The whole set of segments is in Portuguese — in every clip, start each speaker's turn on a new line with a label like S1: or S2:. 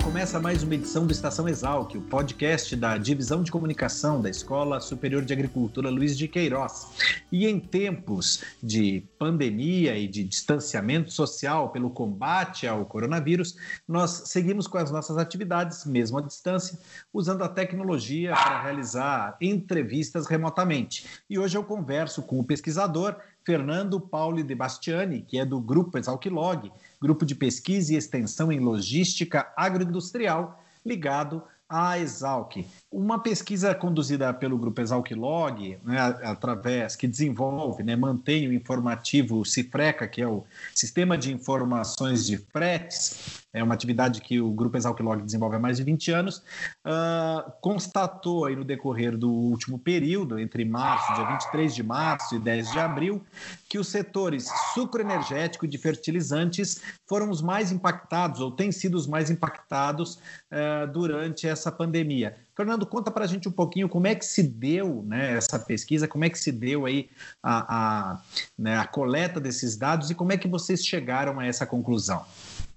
S1: Começa mais uma edição do Estação Exalc, o podcast da Divisão de Comunicação da Escola Superior de Agricultura Luiz de Queiroz. E em tempos de pandemia e de distanciamento social pelo combate ao coronavírus, nós seguimos com as nossas atividades, mesmo à distância, usando a tecnologia para realizar entrevistas remotamente. E hoje eu converso com o pesquisador Fernando Pauli de Bastiani, que é do Grupo Exalquilog, grupo de pesquisa e extensão em logística agroindustrial ligado à Exalc. Uma pesquisa conduzida pelo grupo Exalc-Log, né, através que desenvolve, né, mantém o informativo Cifreca, que é o Sistema de Informações de Fretes, é uma atividade que o Grupo Exalc-Log desenvolve há mais de 20 anos, uh, constatou aí no decorrer do último período, entre março, dia 23 de março e 10 de abril, que os setores sucroenergético e de fertilizantes foram os mais impactados, ou têm sido os mais impactados uh, durante essa pandemia. Fernando, conta para a gente um pouquinho como é que se deu né, essa pesquisa, como é que se deu aí a, a, né, a coleta desses dados e como é que vocês chegaram a essa conclusão.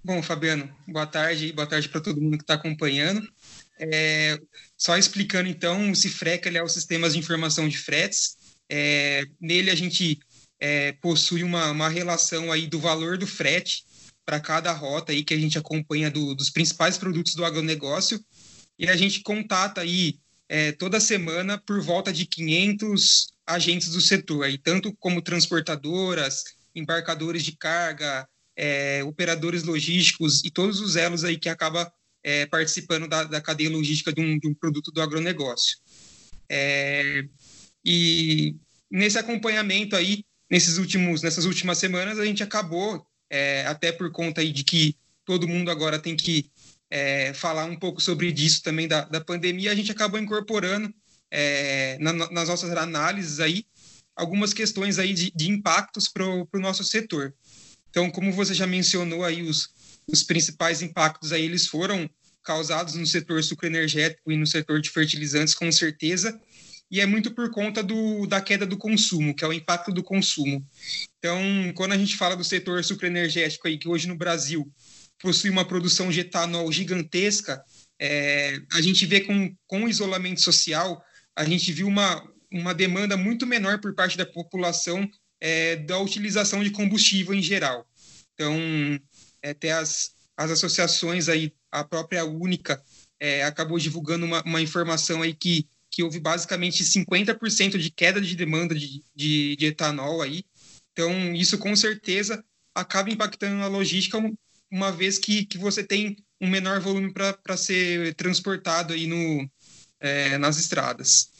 S2: Bom, Fabiano, boa tarde, boa tarde para todo mundo que está acompanhando. É, só explicando então, o Cifreca é o Sistema de Informação de Fretes. É, nele a gente é, possui uma, uma relação aí do valor do frete para cada rota aí que a gente acompanha do, dos principais produtos do agronegócio e a gente contata aí é, toda semana por volta de 500 agentes do setor, aí, tanto como transportadoras, embarcadores de carga, é, operadores logísticos e todos os elos aí que acaba é, participando da, da, cadeia logística de um, de um produto do agronegócio. É, e nesse acompanhamento aí, nesses últimos, nessas últimas semanas, a gente acabou, é, até por conta aí de que todo mundo agora tem que é, falar um pouco sobre disso também da, da pandemia, a gente acabou incorporando é, na, nas nossas análises aí algumas questões aí de, de impactos para o nosso setor. Então, como você já mencionou aí, os, os principais impactos aí, eles foram causados no setor sucroenergético e no setor de fertilizantes, com certeza, e é muito por conta do, da queda do consumo, que é o impacto do consumo. Então, quando a gente fala do setor sucroenergético aí, que hoje no Brasil possui uma produção de etanol gigantesca, é, a gente vê com, com o isolamento social, a gente viu uma, uma demanda muito menor por parte da população é, da utilização de combustível em geral. Então, é, até as, as associações aí, a própria Única é, acabou divulgando uma, uma, informação aí que, que houve basicamente 50% de queda de demanda de, de, de, etanol aí. Então, isso com certeza acaba impactando na logística, uma vez que, que você tem um menor volume para ser transportado aí no, é, nas estradas.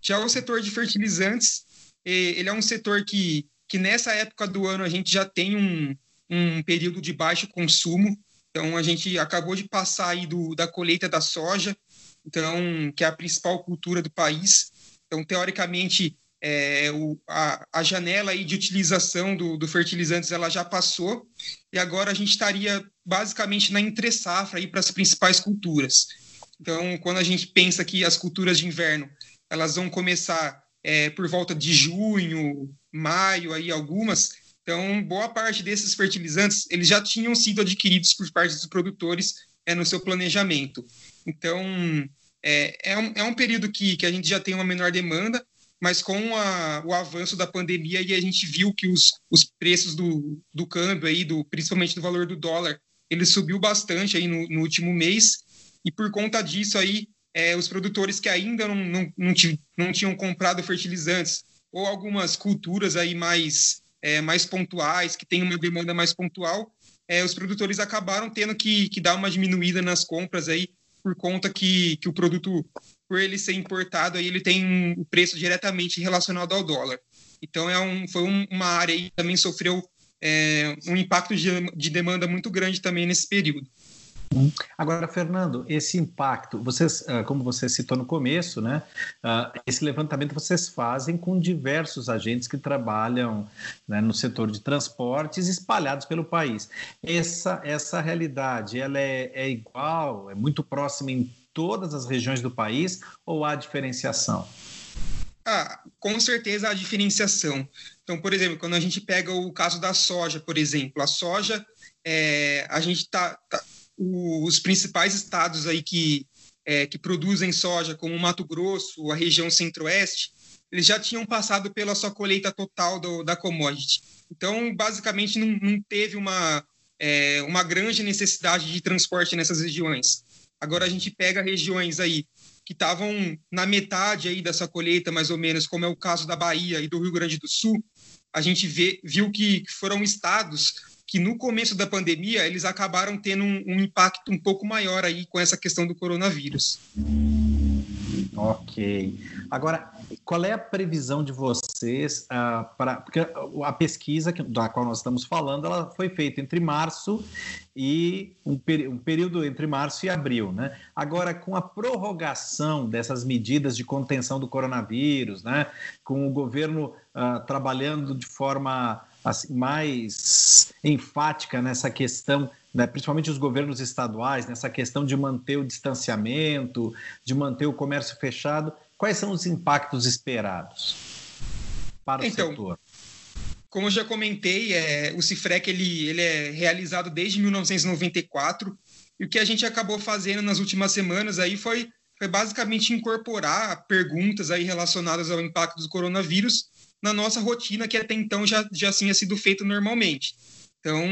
S2: Já o setor de fertilizantes, ele é um setor que, que nessa época do ano a gente já tem um, um período de baixo consumo. Então, a gente acabou de passar aí do, da colheita da soja, então que é a principal cultura do país. Então, teoricamente, é, o, a, a, janela aí de utilização do, do fertilizantes ela já passou e agora a gente estaria basicamente na entre safra para as principais culturas. Então, quando a gente pensa que as culturas de inverno elas vão começar é, por volta de junho, maio, aí algumas. Então, boa parte desses fertilizantes eles já tinham sido adquiridos por parte dos produtores é, no seu planejamento. Então, é, é, um, é um período que, que a gente já tem uma menor demanda, mas com a, o avanço da pandemia e a gente viu que os, os preços do, do câmbio aí, do, principalmente do valor do dólar, ele subiu bastante aí no, no último mês e por conta disso aí é, os produtores que ainda não, não, não, não, tinham comprado fertilizantes ou algumas culturas aí mais, é, mais pontuais, que têm uma demanda mais pontual, é, os produtores acabaram tendo que, que dar uma diminuída nas compras aí por conta que, que o produto, por ele ser importado, aí ele tem um preço diretamente relacionado ao dólar. Então é um, foi um, uma área aí que também sofreu é, um impacto de, de demanda muito grande também nesse período.
S1: Agora, Fernando, esse impacto, vocês, ah, como você citou no começo, né, ah, esse levantamento vocês fazem com diversos agentes que trabalham né, no setor de transportes espalhados pelo país. Essa, essa realidade, ela é, é igual, é muito próxima em todas as regiões do país ou há diferenciação?
S2: Ah, com certeza há diferenciação. Então, por exemplo, quando a gente pega o caso da soja, por exemplo, a soja, é, a gente está tá, os principais estados aí que, é, que produzem soja, como Mato Grosso, a região centro-oeste, eles já tinham passado pela sua colheita total do, da commodity. Então, basicamente, não, não teve uma, é, uma grande necessidade de transporte nessas regiões. Agora, a gente pega regiões aí que estavam na metade aí dessa colheita, mais ou menos, como é o caso da Bahia e do Rio Grande do Sul, a gente vê, viu que foram estados que no começo da pandemia eles acabaram tendo um, um impacto um pouco maior aí com essa questão do coronavírus.
S1: Ok. Agora, qual é a previsão de vocês uh, ah, para. Porque a pesquisa da qual nós estamos falando ela foi feita entre março e um, um, período entre março e abril, né? Agora, com a prorrogação dessas medidas de contenção do coronavírus, né? Com o governo uh, trabalhando de forma assim, mais enfática nessa questão, né, principalmente os governos estaduais, nessa questão de manter o distanciamento, de manter o comércio fechado. Quais são os impactos esperados para o então, setor?
S2: Como eu já comentei, é, o Cifrec ele, ele é realizado desde 1994 e o que a gente acabou fazendo nas últimas semanas aí foi, foi basicamente incorporar perguntas aí relacionadas ao impacto do coronavírus na nossa rotina, que até então já, já tinha sido feito normalmente. Então,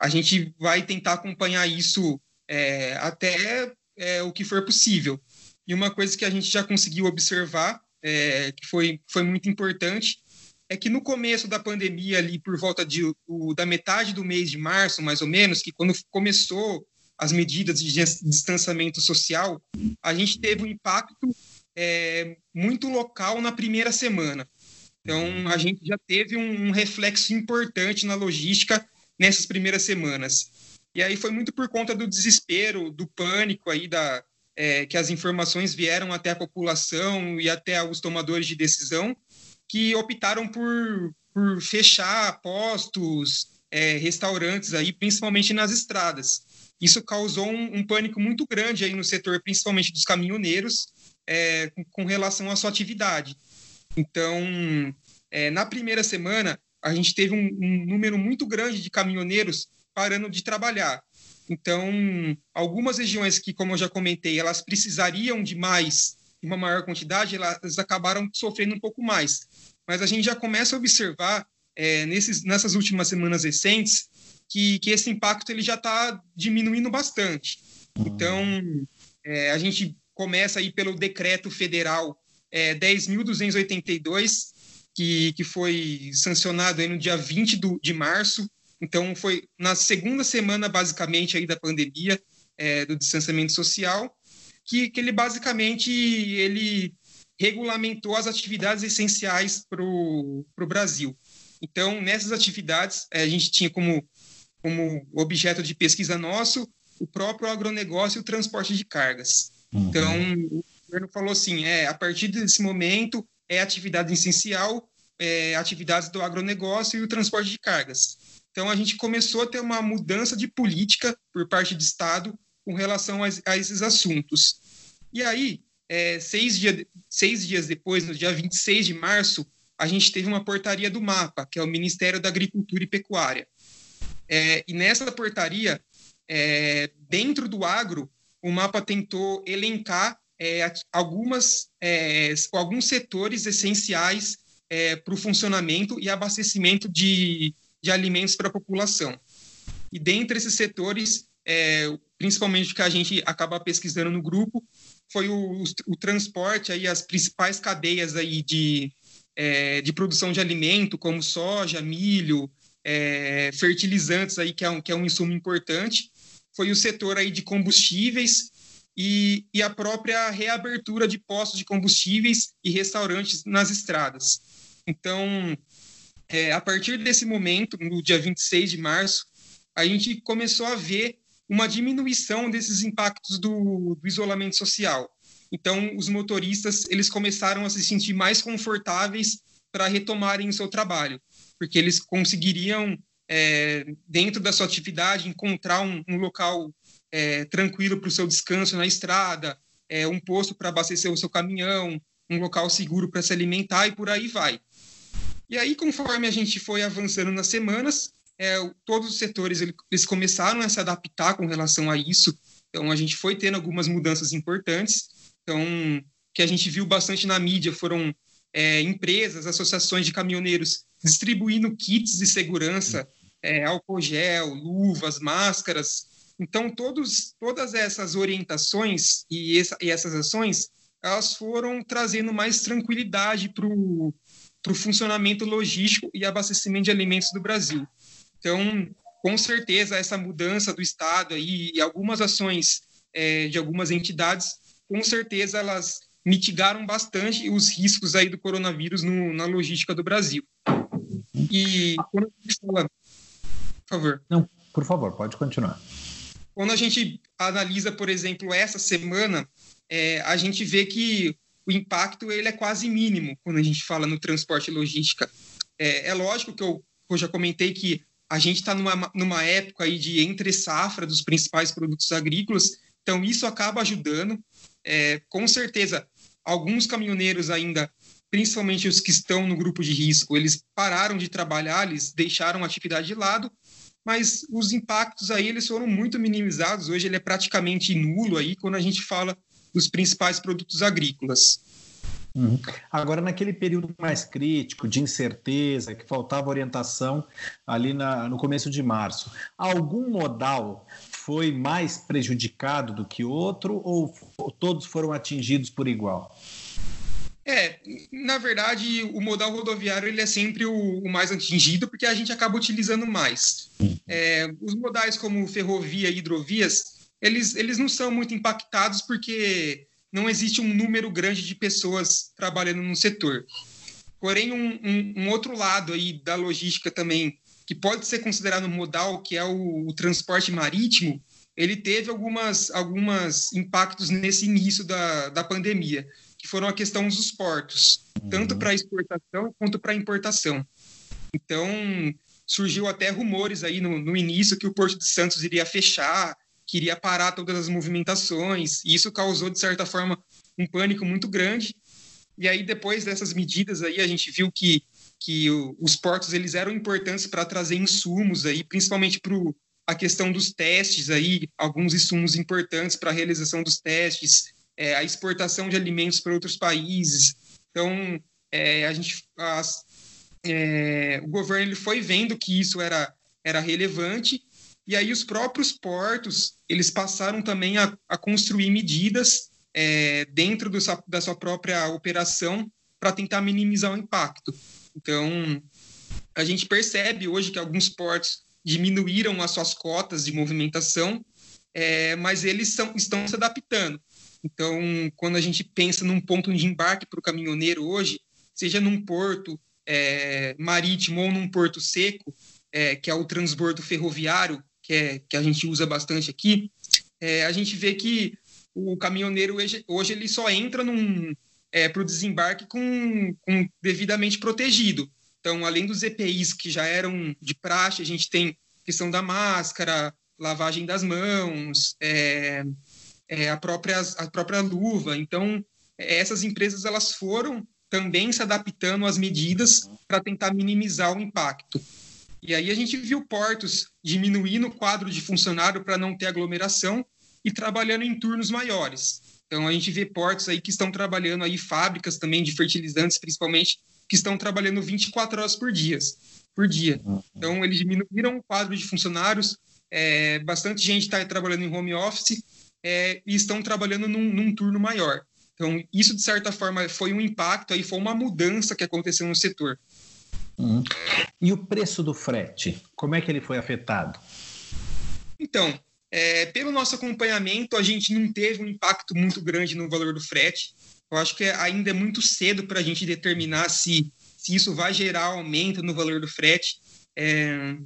S2: a gente vai tentar acompanhar isso é, até é, o que for possível. E uma coisa que a gente já conseguiu observar, é, que foi, foi muito importante, é que no começo da pandemia, ali por volta de, o, da metade do mês de março, mais ou menos, que quando começou as medidas de distanciamento social, a gente teve um impacto é, muito local na primeira semana. Então, a gente já teve um, reflexo importante na logística nessas primeiras semanas. E aí foi muito por conta do desespero, do pânico aí da, é, que as informações vieram até a população e até os tomadores de decisão, que optaram por, por fechar postos, é, restaurantes aí, principalmente nas estradas. Isso causou um, um, pânico muito grande aí no setor, principalmente dos caminhoneiros, é, com, com relação à sua atividade. Então, é, na primeira semana, a gente teve um, um, número muito grande de caminhoneiros parando de trabalhar. Então, algumas regiões que, como eu já comentei, elas precisariam de mais, uma maior quantidade, elas acabaram sofrendo um pouco mais. Mas a gente já começa a observar é, nesses, nessas últimas semanas recentes que, que esse impacto ele já está diminuindo bastante. Então, é, a gente começa aí pelo decreto federal é, 10.282, que, que foi sancionado aí no dia 20 do, de março. Então, foi na segunda semana, basicamente, aí da pandemia, é, do distanciamento social, que, que ele basicamente ele regulamentou as atividades essenciais para o Brasil. Então, nessas atividades, é, a gente tinha como, como objeto de pesquisa nosso o próprio agronegócio e o transporte de cargas. Uhum. Então, governo falou assim: é, a partir desse momento é atividade essencial, é, atividades do agronegócio e o transporte de cargas. Então a gente começou a ter uma mudança de política por parte do Estado com relação a, a esses assuntos. E aí, é, seis, dia, seis dias depois, no dia 26 de março, a gente teve uma portaria do MAPA, que é o Ministério da Agricultura e Pecuária. É, e nessa portaria, é, dentro do agro, o MAPA tentou elencar é, algumas, é, alguns setores essenciais é, para o funcionamento e abastecimento de, de alimentos para a população. E dentre esses setores, é, principalmente o que a gente acaba pesquisando no grupo, foi o, o, transporte, aí, as principais cadeias aí de, é, de produção de alimento, como soja, milho, é, fertilizantes, aí, que, é um, que é um insumo importante. Foi o setor aí de combustíveis, e, e a própria reabertura de postos de combustíveis e restaurantes nas estradas. Então, é, a partir desse momento, no dia 26 de março, a gente começou a ver uma diminuição desses impactos do, do isolamento social. Então, os motoristas eles começaram a se sentir mais confortáveis para retomarem o seu trabalho, porque eles conseguiriam, é, dentro da sua atividade, encontrar um, um local é, tranquilo para o seu descanso na estrada, é, um posto para abastecer o seu caminhão, um local seguro para se alimentar e por aí vai. E aí, conforme a gente foi avançando nas semanas, é, todos os setores eles começaram a se adaptar com relação a isso. Então, a gente foi tendo algumas mudanças importantes. Então, que a gente viu bastante na mídia foram é, empresas, associações de caminhoneiros distribuindo kits de segurança, é, álcool gel, luvas, máscaras. Então, todos, todas essas orientações e, essa, e essas ações, elas foram trazendo mais tranquilidade para o funcionamento logístico e abastecimento de alimentos do Brasil. Então, com certeza, essa mudança do Estado aí, e algumas ações é, de algumas entidades, com certeza elas mitigaram bastante os riscos aí do coronavírus no, na logística do Brasil. E quando a gente fala... Por favor.
S1: Não, por favor, pode continuar.
S2: Quando a gente analisa, por exemplo, essa semana, é, a gente vê que o impacto ele é quase mínimo quando a gente fala no transporte e logística. É, é lógico que eu, eu já comentei que a gente está numa, numa época aí de entre safra dos principais produtos agrícolas, então isso acaba ajudando. É, com certeza, alguns caminhoneiros ainda, principalmente os que estão no grupo de risco, eles pararam de trabalhar, eles deixaram a atividade de lado, mas os impactos aí eles foram muito minimizados. Hoje ele é praticamente nulo aí quando a gente fala dos principais produtos agrícolas.
S1: Uhum. Agora, naquele período mais crítico, de incerteza, que faltava orientação ali na, no começo de março, algum modal foi mais prejudicado do que outro ou todos foram atingidos por igual?
S2: É, na verdade, o modal rodoviário ele é sempre o, o mais atingido porque a gente acaba utilizando mais. É, os modais como ferrovia e hidrovias, eles, eles não são muito impactados porque não existe um número grande de pessoas trabalhando no setor. Porém, um, um, um, outro lado aí da logística também, que pode ser considerado modal, que é o, o transporte marítimo, ele teve algumas, algumas impactos nesse início da, da pandemia, que foram a questão dos portos, uhum. tanto para exportação quanto para importação. Então, surgiu até rumores aí no, no início que o Porto de Santos iria fechar, queria parar todas as movimentações, e isso causou, de certa forma, um pânico muito grande. E aí, depois dessas medidas aí, a gente viu que, que o, os portos eles eram importantes para trazer insumos aí, principalmente para a questão dos testes aí, alguns insumos importantes para a realização dos testes, é, a exportação de alimentos para outros países. Então, é, a gente, as, é, o governo ele foi vendo que isso era, era relevante e aí os próprios portos, eles passaram também a, a construir medidas é, dentro do, da sua própria operação para tentar minimizar o impacto. Então, a gente percebe hoje que alguns portos diminuíram as suas cotas de movimentação, é, mas eles são, estão se adaptando. Então, quando a gente pensa num ponto de embarque para o caminhoneiro hoje, seja num porto é, marítimo ou num porto seco, é, que é o transbordo ferroviário, que, é, que a gente usa bastante aqui, é, a gente vê que o caminhoneiro hoje, ele só entra é, para o desembarque com, com devidamente protegido. Então, além dos EPIs que já eram de praxe, a gente tem questão da máscara, lavagem das mãos, é, é, a, própria, a própria luva. Então, essas empresas elas foram também se adaptando às medidas para tentar minimizar o impacto. E aí a gente viu portos diminuindo o quadro de funcionário para não ter aglomeração e trabalhando em turnos maiores. Então a gente vê portos aí que estão trabalhando aí fábricas também de fertilizantes, principalmente, que estão trabalhando 24 horas por dia. Por dia. Então eles diminuíram o quadro de funcionários, é, bastante gente está trabalhando em home office é, e estão trabalhando num, num turno maior. Então, isso, de certa forma, foi um impacto, aí foi uma mudança que aconteceu no setor.
S1: Uhum. E o preço do frete, como é que ele foi afetado?
S2: Então, é, pelo nosso acompanhamento, a gente não teve um impacto muito grande no valor do frete. Eu acho que ainda é muito cedo para a gente determinar se, se isso vai gerar aumento no valor do frete. É,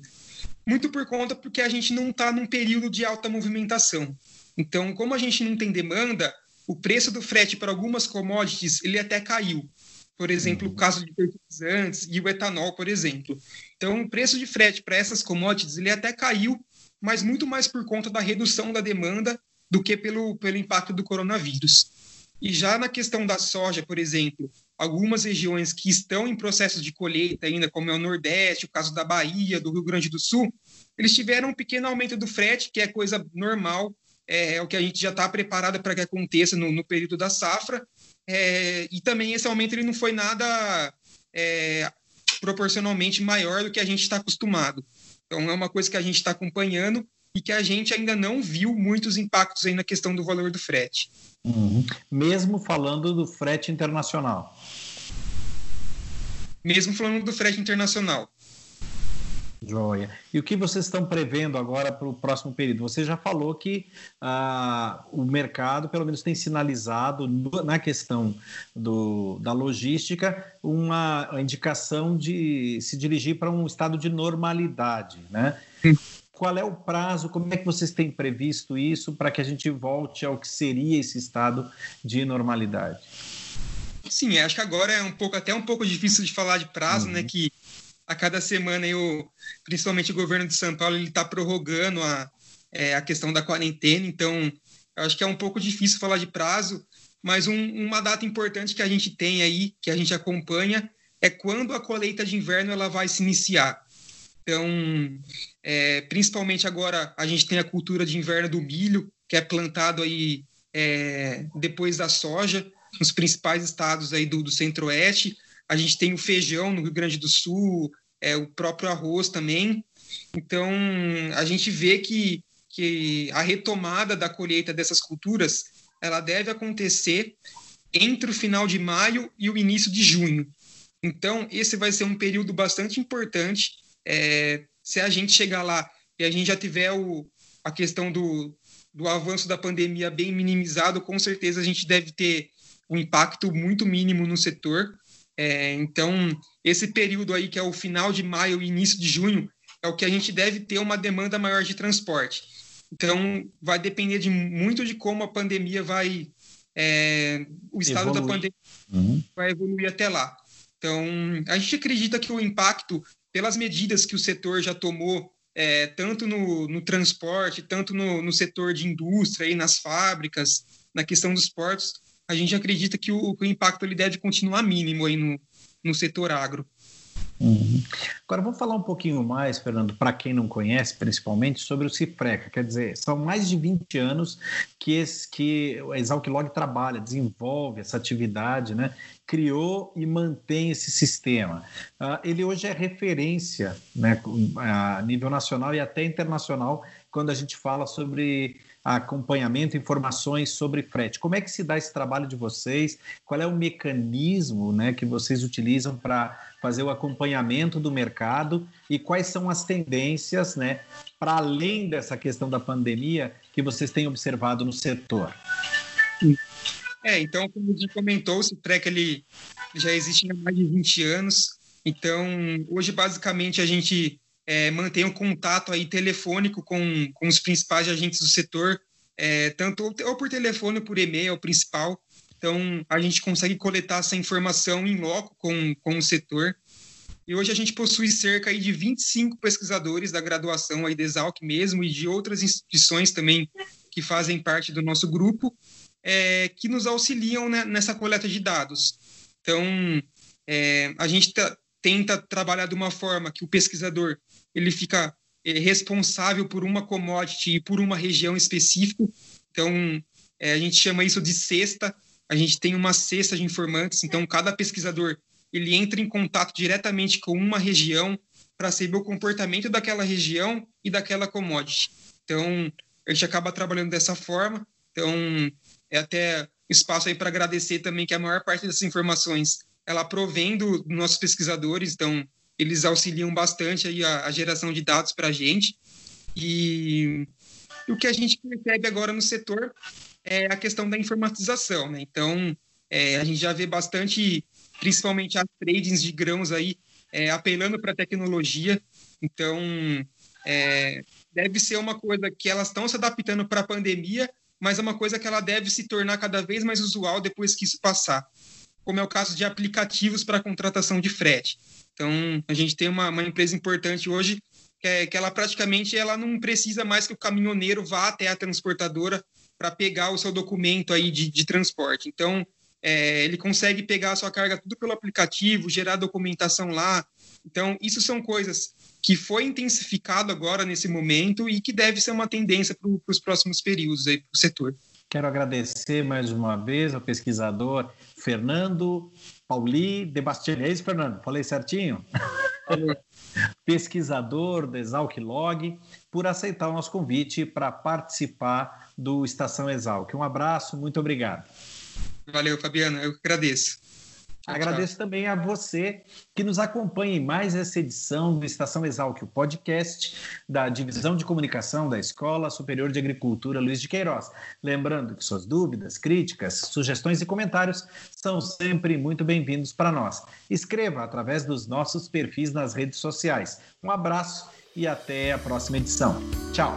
S2: muito por conta porque a gente não está num período de alta movimentação. Então, como a gente não tem demanda, o preço do frete para algumas commodities ele até caiu. Por exemplo, o uhum. caso de fertilizantes e o etanol, por exemplo. Então, o preço de frete para essas commodities ele até caiu, mas muito mais por conta da redução da demanda do que pelo, pelo impacto do coronavírus. E já na questão da soja, por exemplo, algumas regiões que estão em processo de colheita ainda, como é o Nordeste, o caso da Bahia, do Rio Grande do Sul, eles tiveram um pequeno aumento do frete, que é coisa normal, é, é o que a gente já está preparado para que aconteça no, no período da safra, é, e também esse aumento ele não foi nada é, proporcionalmente maior do que a gente está acostumado. Então, é uma coisa que a gente está acompanhando e que a gente ainda não viu muitos impactos aí na questão do valor do frete.
S1: Uhum. Mesmo falando do frete internacional.
S2: Mesmo falando do frete internacional.
S1: Joia. E o que vocês estão prevendo agora para o próximo período? Você já falou que ah, o mercado, pelo menos, tem sinalizado no, na questão do, da logística uma indicação de se dirigir para um estado de normalidade, né? Qual é o prazo? Como é que vocês têm previsto isso para que a gente volte ao que seria esse estado de normalidade?
S2: Sim, acho que agora é um pouco até um pouco difícil de falar de prazo, né? uhum. né? Que a cada semana, eu, principalmente o governo de São Paulo, ele está prorrogando a, é, a questão da quarentena, então acho que é um pouco difícil falar de prazo, mas um, uma data importante que a gente tem aí, que a gente acompanha, é quando a colheita de inverno ela vai se iniciar. Então, é, principalmente agora, a gente tem a cultura de inverno do milho, que é plantado aí é, depois da soja, nos principais estados aí do, do centro-oeste a gente tem o feijão no Rio Grande do Sul, é, o próprio arroz também. Então, a gente vê que, que a retomada da colheita dessas culturas ela deve acontecer entre o final de maio e o início de junho. Então, esse vai ser um período bastante importante. É, se a gente chegar lá e a gente já tiver o, a questão do, do avanço da pandemia bem minimizado, com certeza a gente deve ter um impacto muito mínimo no setor. É, então, esse período aí, que é o final de maio e início de junho, é o que a gente deve ter uma demanda maior de transporte. Então, vai depender de muito de como a pandemia vai. É, o estado evoluir. da pandemia uhum. vai evoluir até lá. Então, a gente acredita que o impacto, pelas medidas que o setor já tomou, é, tanto no, no, transporte, tanto no, no setor de indústria, e nas fábricas, na questão dos portos, a gente acredita que o, o impacto ele deve continuar mínimo aí no, no setor agro.
S1: Uhum. Agora vamos falar um pouquinho mais, Fernando, para quem não conhece, principalmente, sobre o Cifreca. Quer dizer, são mais de 20 anos que, esse, que o Exalc trabalha, desenvolve essa atividade, né? criou e mantém esse sistema. Uh, ele hoje é referência né, a nível nacional e até internacional quando a gente fala sobre acompanhamento, informações sobre frete. Como é que se dá esse trabalho de vocês? Qual é o mecanismo né, que vocês utilizam para fazer o acompanhamento do mercado e quais são as tendências, né, para além dessa questão da pandemia, que vocês têm observado no setor?
S2: É, então, como gente comentou, o Citrec ele já existe há mais de 20 anos. Então, hoje, basicamente, a gente é, mantém um contato aí telefônico com, com os principais agentes do setor, é, tanto ou por telefone ou por e-mail, é o principal. Então, a gente consegue coletar essa informação em loco com, com o setor. E hoje a gente possui cerca aí de 25 pesquisadores da graduação aí da Exalc mesmo e de outras instituições também que fazem parte do nosso grupo, é, que nos auxiliam né, nessa coleta de dados. Então, é, a gente tá, tenta trabalhar de uma forma que o pesquisador ele fica é, responsável por uma commodity e por uma região específica. Então, é, a gente chama isso de cesta. A gente tem uma cesta de informantes. Então, cada pesquisador ele entra em contato diretamente com uma região para saber o comportamento daquela região e daquela commodity. Então, a gente acaba trabalhando dessa forma. Então, é até espaço aí para agradecer também que a maior parte dessas informações ela provém dos nossos pesquisadores. Então, eles auxiliam bastante aí a, a geração de dados para a gente. E, e, o que a gente percebe agora no setor é a questão da informatização. Né? Então, é, a gente já vê bastante, principalmente as tradings de grãos aí, é, apelando para a tecnologia. Então, é, deve ser uma coisa que elas estão se adaptando para a pandemia, mas é uma coisa que ela deve se tornar cada vez mais usual depois que isso passar, como é o caso de aplicativos para contratação de frete. Então, a gente tem uma, uma empresa importante hoje que, é, que ela praticamente ela não precisa mais que o caminhoneiro vá até a transportadora para pegar o seu documento aí de, de transporte. Então, é, ele consegue pegar a sua carga tudo pelo aplicativo, gerar documentação lá. Então, isso são coisas que foi intensificado agora nesse momento e que deve ser uma tendência para os próximos períodos aí para o setor.
S1: Quero agradecer mais uma vez ao pesquisador Fernando Pauli de Bastilha. É isso, Fernando? Falei certinho? pesquisador do Exalc Log, por aceitar o nosso convite para participar do Estação Exalc. Um abraço, muito obrigado.
S2: Valeu, Fabiana, eu agradeço.
S1: Agradeço também a você que nos acompanha em mais essa edição do Estação Exalc, o podcast da Divisão de Comunicação da Escola Superior de Agricultura Luiz de Queiroz. Lembrando que suas dúvidas, críticas, sugestões e comentários são sempre muito bem-vindos para nós. Escreva através dos nossos perfis nas redes sociais. Um abraço e até a próxima edição. Tchau!